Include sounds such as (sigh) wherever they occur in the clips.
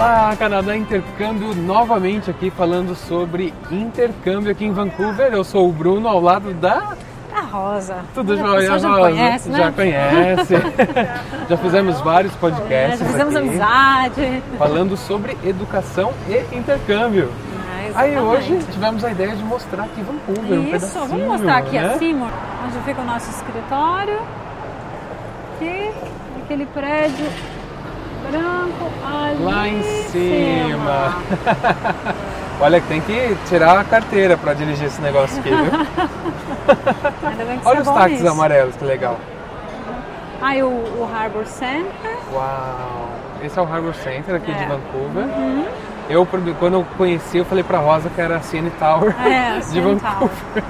Olá, Canadá Intercâmbio, novamente aqui falando sobre intercâmbio aqui em Vancouver. Eu sou o Bruno, ao lado da A Rosa. Tudo A jóia, Rosa? conhece, né? Já conhece. (laughs) já fizemos vários podcasts Já fizemos aqui, amizade. falando sobre educação e intercâmbio. Ah, Aí hoje tivemos a ideia de mostrar aqui Vancouver, um Isso, pedacinho, vamos mostrar aqui né? acima, onde fica o nosso escritório. Aqui, aquele prédio branco ali Lá em cima. (laughs) Olha que tem que tirar a carteira para dirigir esse negócio aqui, viu? (laughs) Olha os é bom táxis amarelos, que legal. Aí o, o Harbor Center. Uau! Esse é o Harbor Center aqui de É. Vancouver. Eu, quando eu conheci, eu falei pra Rosa que era a CN Tower É, (laughs) de Central. Vancouver.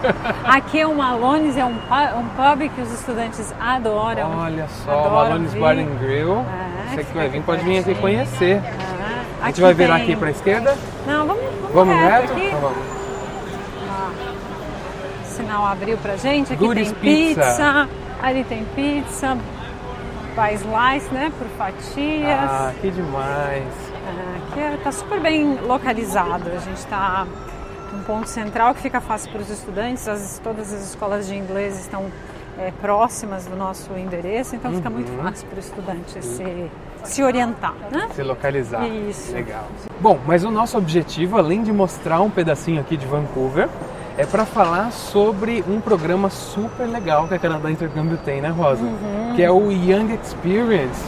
Aqui é o Malones, é um, pu- um pub que os estudantes adoram. Olha só, Adoram Malone's vir. Bar and Grill. É, Você que vai vir pode vir aqui conhecer. Ah, A gente vai virar tem- aqui pra esquerda? Não, vamos, vamos, Vamos reto reto? aqui. Então vamos. O sinal abriu pra gente. Aqui Goodies tem Pizza. pizza. Ali tem pizza. By slice, né? Por fatias. Ah, que demais. É, Aqui está super bem localizado. A gente está num ponto central que fica fácil para os estudantes. As- todas as escolas de inglês estão é, próximas do nosso endereço, então fica muito Uhum. fácil para o estudante se, se orientar, né? Se localizar. Isso. Legal. Bom, mas o nosso objetivo, além de mostrar um pedacinho aqui de Vancouver, é para falar sobre um programa super legal que a Canadá Intercâmbio tem, né, Rosa? Que é o Young Experience.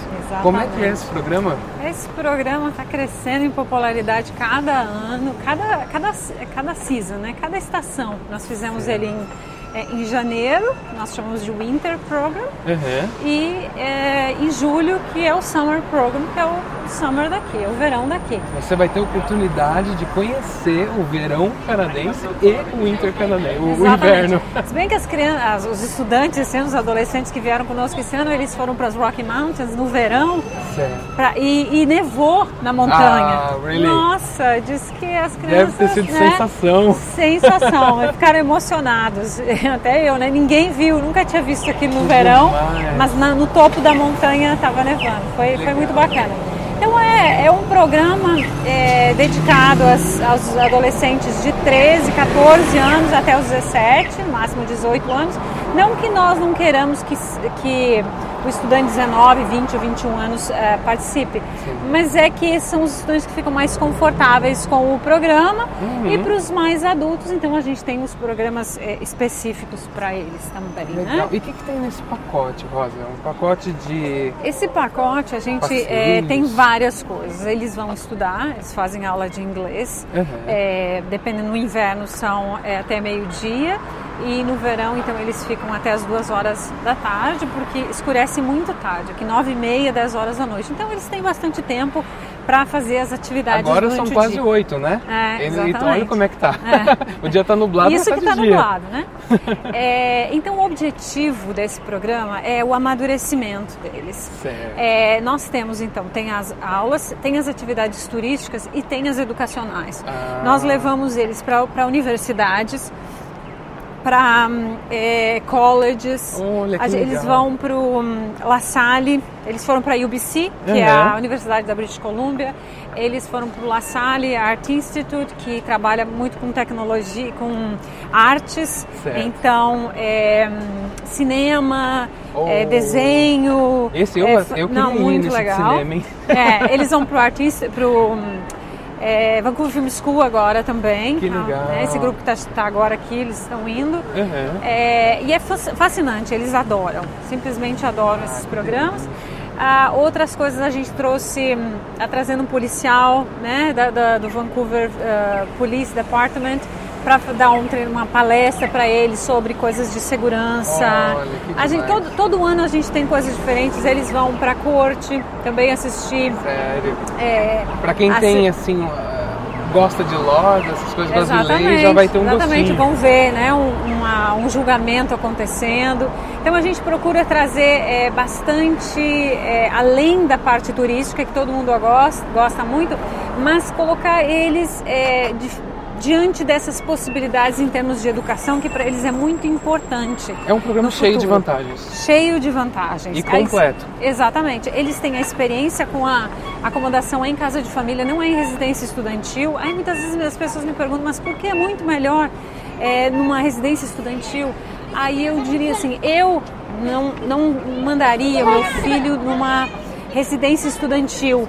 Como é que é Exatamente. esse programa? Esse programa está crescendo em popularidade cada ano, cada, cada, cada season, né? cada estação. Nós fizemos ele em, é, em janeiro, nós chamamos de Winter Program, Uhum. e é, em julho, que é o Summer Program, que é o summer daqui, é o verão daqui. Você vai ter a oportunidade de conhecer o verão canadense e o winter canadense, o, Exatamente. inverno. Se bem que as crianças, os estudantes, ano, os adolescentes que vieram conosco esse ano, eles foram para as Rocky Mountains no verão. Pra- e, e nevou na montanha. Ah, really? Nossa, diz que as Deve crianças. ter sido né, sensação. Sensação, (laughs) ficaram emocionados. (laughs) Até eu, né? Ninguém viu, nunca tinha visto aquilo no verão, demais. mas na- no topo da montanha estava nevando. Foi, foi muito bacana. Então é, é um programa é, dedicado às- aos adolescentes de 13, 14 anos até os 17, no máximo 18 anos. Não que nós não queiramos que, que o estudante de 19, 20 ou 21 anos eh, participe, mas é que são os estudantes que ficam mais confortáveis com o programa e para os mais adultos, então a gente tem os programas eh, específicos para eles também. Legal. Né? E o que, que tem nesse pacote, Rosa? Um pacote de. Esse pacote a gente eh, tem várias coisas. Eles vão estudar, eles fazem aula de inglês. Uhum. Eh, dependendo no inverno são eh, até meio-dia e no verão então eles ficam até as duas horas da tarde porque escurece muito tarde, aqui nove e meia, dez horas da noite. Então eles têm bastante tempo para fazer as atividades Agora são quase oito, né? É, Ele- então olha como é que tá. É. (laughs) o dia tá nublado, Isso mas que tá está nublado, né? É, então, o objetivo desse programa é o amadurecimento deles. Certo. É, nós temos, então, tem as aulas, tem as atividades turísticas e tem as educacionais. Ah. Nós levamos eles para universidades, para hum, é, colleges. Olha, que Eles legal. vão para o La Salle, eles foram para a UBC, que é Uhum. a Universidade da British Columbia. Eles foram para o La Salle Art Institute, que trabalha muito com tecnologia, com artes. Certo. Então, é, hum, cinema, é, Oh. desenho. Esse eu- é, eu queria não, muito legal. cinema? É, eles vão para o para o é, Vancouver Film School agora também. Que tá? legal. Né, Esse grupo que está agora aqui, eles estão indo. Uhum. É, e é fasc- fascinante, eles adoram, simplesmente adoram esses programas. Ah, outras coisas a gente trouxe, hum, ah, trazendo um policial né, da, da- do Vancouver ah, Police Department para dar um treino, uma palestra para eles sobre coisas de segurança. Olha, a gente, todo, todo ano a gente tem coisas diferentes, eles vão para a corte também assistir. Sério. é, Pra quem assim- tem, assim, uh, gosta de loja, essas coisas brasileiras, já vai ter um exatamente. gostinho. Vão ver né, um, uma- um julgamento acontecendo. Então a gente procura trazer é, bastante, é, além da parte turística, que todo mundo gosta, gosta muito, mas colocar eles é, de, diante dessas possibilidades em termos de educação, que para eles é muito importante. É um programa cheio de vantagens. Cheio de vantagens. E completo. Exatamente. Eles têm a experiência com a acomodação em casa de família, não é em residência estudantil. Aí muitas vezes as pessoas me perguntam, mas por que é muito melhor é, numa residência estudantil? Aí eu diria assim, eu não, não mandaria meu filho numa residência estudantil.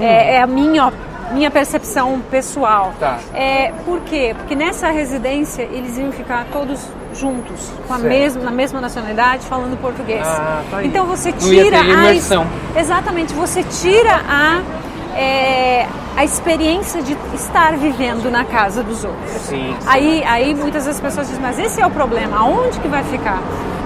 É, é, a minha minha percepção pessoal. Tá. É, por quê? Porque nessa residência eles iam ficar todos juntos, com a mesma, na mesma nacionalidade, falando português. Ah, tá então você tira a imersão. Exatamente, você tira a é, a experiência de estar vivendo na casa dos outros. Sim, sim. Aí, aí muitas vezes as pessoas dizem, mas esse é o problema, aonde que vai ficar?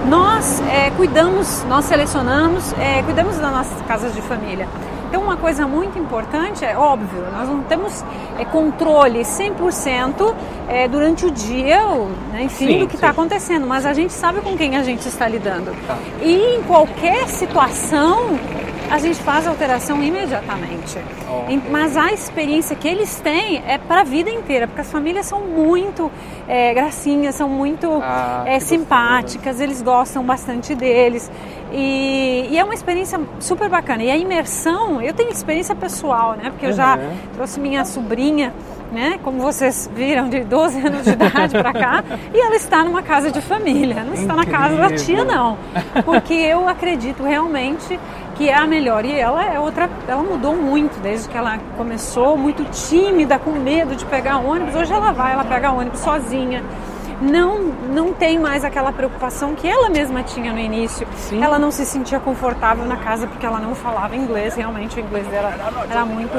Nós é, cuidamos, nós selecionamos, é, cuidamos das nossas casas de família. Então, uma coisa muito importante é óbvio, nós não temos é, controle 100% é, durante o dia, né, enfim, sim, do que está acontecendo, mas a gente sabe com quem a gente está lidando. Tá. E em qualquer situação, a gente faz a alteração imediatamente. Oh. Mas a experiência que eles têm é para a vida inteira, porque as famílias são muito é, gracinhas, são muito ah, é, simpáticas, eles gostam bastante deles. E, e, é uma experiência super bacana. E a imersão, eu tenho experiência pessoal, né? Porque eu já uhum. trouxe minha sobrinha né? Como vocês viram, de 12 anos de idade para cá, (laughs) e ela está numa casa de família, não está Incrível. na casa da tia, não. Porque eu acredito realmente que é a melhor. E ela é outra, ela mudou muito desde que ela começou, muito tímida, com medo de pegar ônibus. Hoje ela vai, ela pega ônibus sozinha. Não, não tem mais aquela preocupação que ela mesma tinha no início. Sim. Ela não se sentia confortável na casa porque ela não falava inglês. Realmente o inglês dela era muito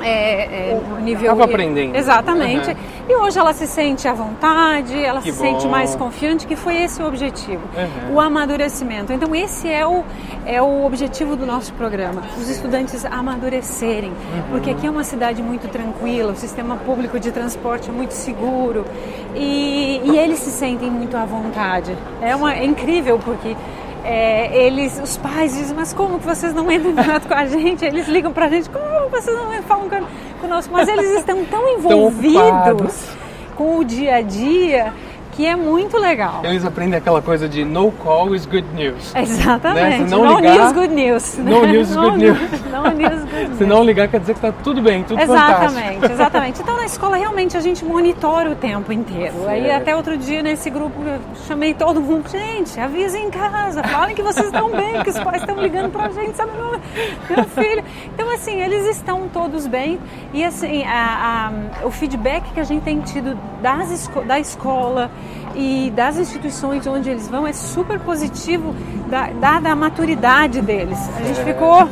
é, é, nível. Estava aprendendo. Exatamente. Uhum. E hoje ela se sente à vontade, ela que se bom. sente mais confiante, que foi esse o objetivo, uhum. o amadurecimento. Então esse é o, é o objetivo do nosso programa, os estudantes amadurecerem, uhum. porque aqui é uma cidade muito tranquila, o sistema público de transporte é muito seguro e, e eles se sentem muito à vontade. É, uma, é incrível porque é, eles, os pais dizem, mas como que vocês não entram em contato com a gente? Eles ligam pra gente, como vocês não falam conosco? Mas eles estão tão envolvidos com o dia a dia que é muito legal. Eles aprendem aquela coisa de no call is good news. (laughs) Exatamente. Né? Se não no ligar, news, good news. No news is good news. No, news, good news. (laughs) Se não ligar, quer dizer que está tudo bem, tudo exatamente, fantástico. Exatamente, Então, na escola, realmente, a gente monitora o tempo inteiro. Certo. Aí, até outro dia, nesse grupo, eu chamei todo mundo. Gente, avisem em casa, falem que vocês estão bem, que os pais estão ligando para a gente, sabe? Meu, meu filho. Então, assim, eles estão todos bem. E, assim, a, a, o feedback que a gente tem tido das, da escola e das instituições onde eles vão é super positivo, dada a maturidade deles. A gente ficou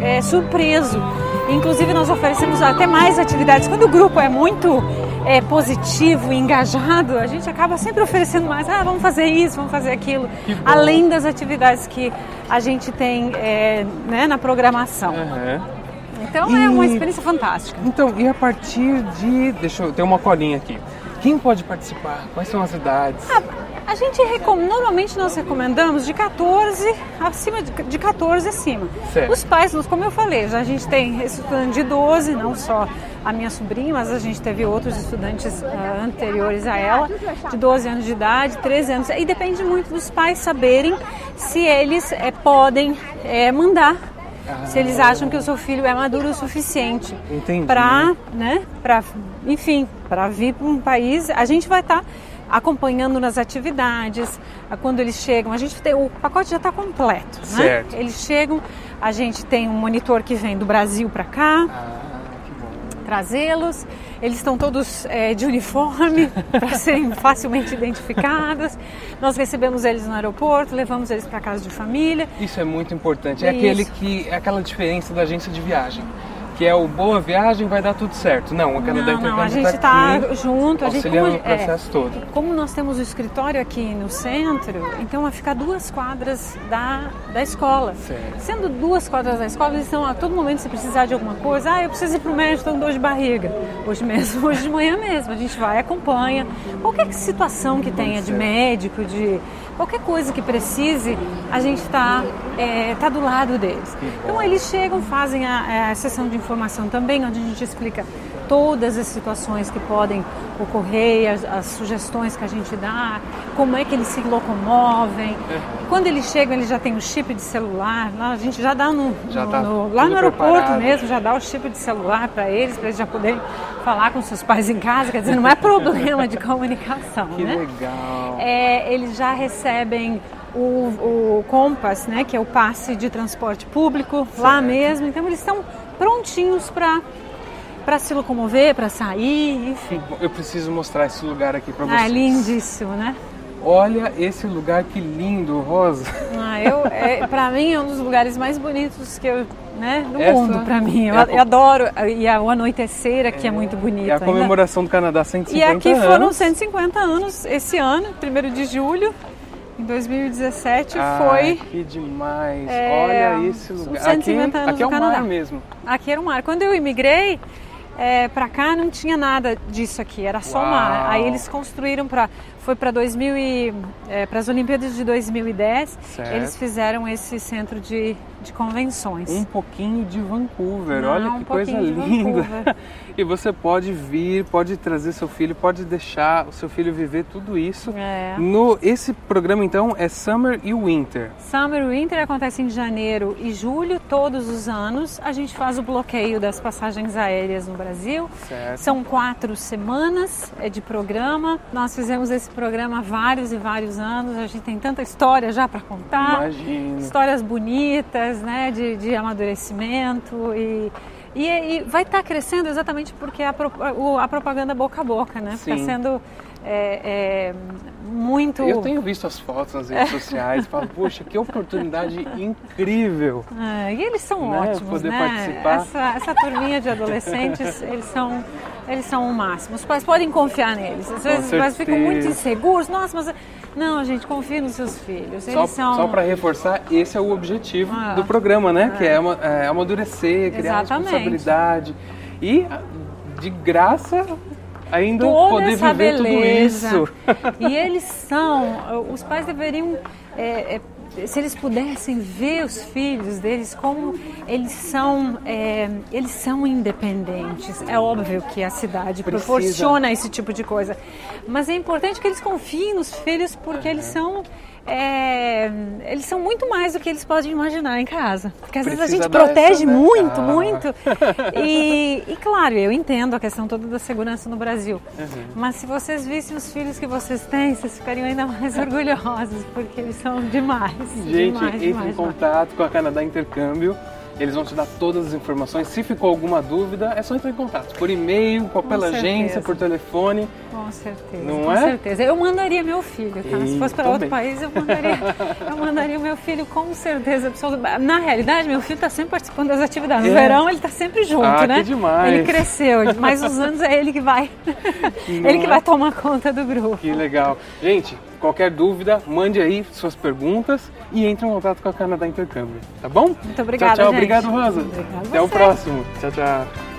é, surpreso. Inclusive, nós oferecemos até mais atividades. Quando o grupo é muito é, positivo e engajado, a gente acaba sempre oferecendo mais. Ah, vamos fazer isso, vamos fazer aquilo. Além das atividades que a gente tem é, né, na programação. Uhum. Então e... é uma experiência fantástica. Então, e a partir de. Deixa eu ter uma colinha aqui. Quem pode participar? Quais são as idades? Ah, a gente normalmente nós recomendamos de 14 acima de, de 14 acima. Certo. Os pais, como eu falei, já a gente tem estudante de 12, não só a minha sobrinha, mas a gente teve outros estudantes uh, anteriores a ela, de 12 anos de idade, 13 anos. E depende muito dos pais saberem se eles é, podem é, mandar se eles acham que o seu filho é maduro o suficiente para, né, para, enfim, para vir para um país, a gente vai estar tá acompanhando nas atividades, quando eles chegam, a gente tem o pacote já está completo, né? Certo. Eles chegam, a gente tem um monitor que vem do Brasil para cá. Ah trazê-los. Eles estão todos é, de uniforme (laughs) para serem facilmente identificados. Nós recebemos eles no aeroporto, levamos eles para casa de família. Isso é muito importante. É Isso. aquele que é aquela diferença da agência de viagem que é o boa viagem, vai dar tudo certo. Não, o Canadá não, não, a gente está tá junto, a gente como, o processo é, todo. Como nós temos o escritório aqui no centro, então vai ficar duas quadras da, da escola. Certo. Sendo duas quadras da escola, eles estão a todo momento se precisar de alguma coisa, ah, eu preciso ir para o médico, estou com dor de barriga. Hoje mesmo, (laughs) hoje de manhã mesmo, a gente vai acompanha. Qualquer situação que tenha de médico, de qualquer coisa que precise, a gente está é, tá do lado deles. Então eles chegam, fazem a, a sessão de informação também, onde a gente explica todas as situações que podem ocorrer, as, as, sugestões que a gente dá, como é que eles se locomovem. É. Quando eles chegam, eles já têm o chip de celular, lá a gente já dá no, já no, tá no lá no aeroporto preparado. mesmo, já dá o chip de celular para eles, para eles já poderem falar com seus pais em casa, quer dizer, não é problema de comunicação, que né? legal. É, eles já recebem o, o Compass, né, que é o passe de transporte público, certo. lá mesmo. Então eles estão prontinhos para para se locomover, para sair, enfim. Eu preciso mostrar esse lugar aqui para ah, vocês. É lindíssimo, né? Olha esse lugar que lindo, Rosa. Ah, eu, é, para mim é um dos lugares mais bonitos que eu, né, do Essa mundo para mim. Eu, é eu, adoro e a, o anoitecer aqui é, é muito bonito. É a comemoração ainda. do Canadá 150 anos. E aqui anos. foram 150 anos esse ano, 1 de julho. Em 2017 ah, foi. Que demais! É, Olha esse lugar. 150 aqui, aqui é o Canadá. mar mesmo. Aqui era o mar. Quando eu imigrei, é, para cá não tinha nada disso aqui, era só Uau. mar. Aí eles construíram para foi para 2000 e é, para as Olimpíadas de 2010, certo. eles fizeram esse centro de, de convenções. Um pouquinho de Vancouver, não, olha que um coisa linda. (laughs) e você pode vir, pode trazer seu filho, pode deixar o seu filho viver tudo isso. É. No esse programa então é Summer e Winter. Summer e Winter acontece em janeiro e julho todos os anos. A gente faz o bloqueio das passagens aéreas no Brasil. Certo. São quatro semanas é de programa. Nós fizemos esse programa há vários e vários anos. A gente tem tanta história já para contar. Imagina. Histórias bonitas, né, de, de amadurecimento e e, e vai estar tá crescendo exatamente porque a, a, propaganda boca a boca, né? Está sendo é, é, muito. Eu tenho visto as fotos nas redes sociais e falo, poxa, que oportunidade incrível! É, e eles são né? ótimos, Poder né? Participar. Essa, essa turminha de adolescentes, eles são, eles são o máximo. Os pais podem confiar neles. Às vezes os pais ficam muito inseguros. Nossa, mas não, gente, confie nos seus filhos. Eles só são... só para reforçar, esse é o objetivo ah, do programa, né? É. Que é, uma, é amadurecer, criar Exatamente. responsabilidade. E de graça ainda Toda poder viver beleza. tudo isso. E eles são, os pais deveriam é, é, se eles pudessem ver os filhos deles como eles são é, eles são independentes é óbvio que a cidade Precisa. proporciona esse tipo de coisa mas é importante que eles confiem nos filhos porque uhum. eles são é, eles são muito mais do que eles podem imaginar em casa. Porque às Precisa vezes a gente protege essa, né? muito, ah. muito. (laughs) E, e, claro, eu entendo a questão toda da segurança no Brasil. Uhum. Mas se vocês vissem os filhos que vocês têm, vocês ficariam ainda mais (laughs) orgulhosos, porque eles são demais. Gente, demais, entre demais, em contato com a Canadá Intercâmbio. Eles vão te dar todas as informações. Se ficou alguma dúvida, é só entrar em contato. Por e-mail, pela agência, por telefone. Com certeza. Não com é? certeza. Eu mandaria meu filho, tá? E Se fosse para outro país, eu mandaria, eu mandaria meu filho com certeza. Na realidade, meu filho está sempre participando das atividades. No é. verão, ele está sempre junto, ah, né? Que demais. Ele cresceu, mas os anos é ele que vai. (laughs) ele que vai tomar conta do grupo. Que legal. Gente, qualquer dúvida, mande aí suas perguntas e entre em contato com a Canadá Intercâmbio, tá bom? Muito obrigada, Tchau, tchau. Gente. Obrigado, Rosa. Obrigada Até você. o próximo. Tchau, tchau.